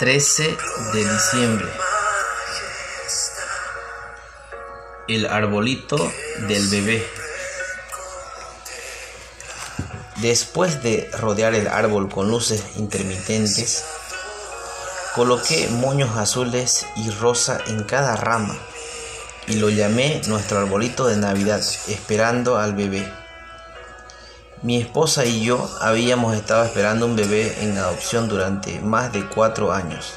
13 de diciembre. El arbolito del bebé. Después de rodear el árbol con luces intermitentes, coloqué moños azules y rosa en cada rama y lo llamé nuestro arbolito de Navidad, esperando al bebé. Mi esposa y yo habíamos estado esperando un bebé en adopción durante más de cuatro años.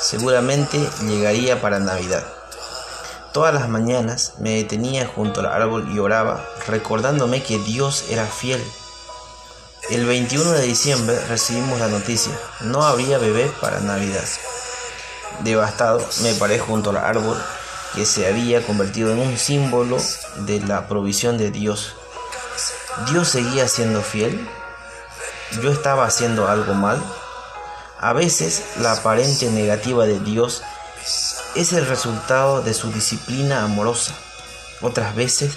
Seguramente llegaría para Navidad. Todas las mañanas me detenía junto al árbol y oraba, recordándome que Dios era fiel. El 21 de diciembre recibimos la noticia, no habría bebé para Navidad. Devastado, me paré junto al árbol que se había convertido en un símbolo de la provisión de Dios. ¿Dios seguía siendo fiel? ¿Yo estaba haciendo algo mal? A veces la aparente negativa de Dios es el resultado de su disciplina amorosa. Otras veces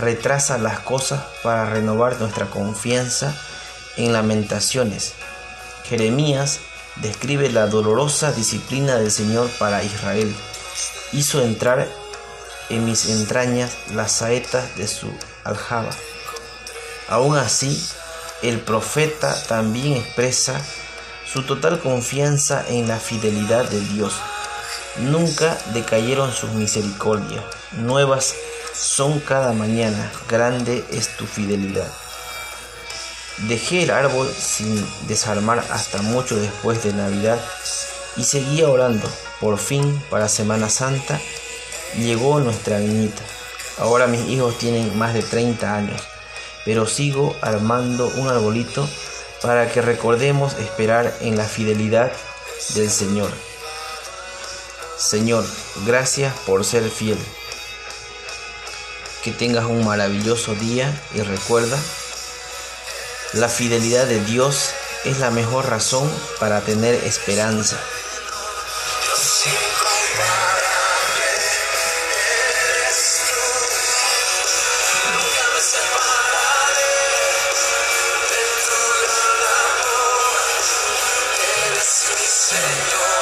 retrasa las cosas para renovar nuestra confianza en lamentaciones. Jeremías describe la dolorosa disciplina del Señor para Israel. Hizo entrar en mis entrañas las saetas de su aljaba. Aún así, el profeta también expresa su total confianza en la fidelidad de Dios. Nunca decayeron sus misericordias, nuevas son cada mañana, grande es tu fidelidad. Dejé el árbol sin desarmar hasta mucho después de Navidad y seguía orando. Por fin, para Semana Santa, llegó nuestra niñita. Ahora mis hijos tienen más de 30 años, pero sigo armando un arbolito para que recordemos esperar en la fidelidad del Señor. Señor, gracias por ser fiel. Que tengas un maravilloso día y recuerda, la fidelidad de Dios es la mejor razón para tener esperanza. Señor.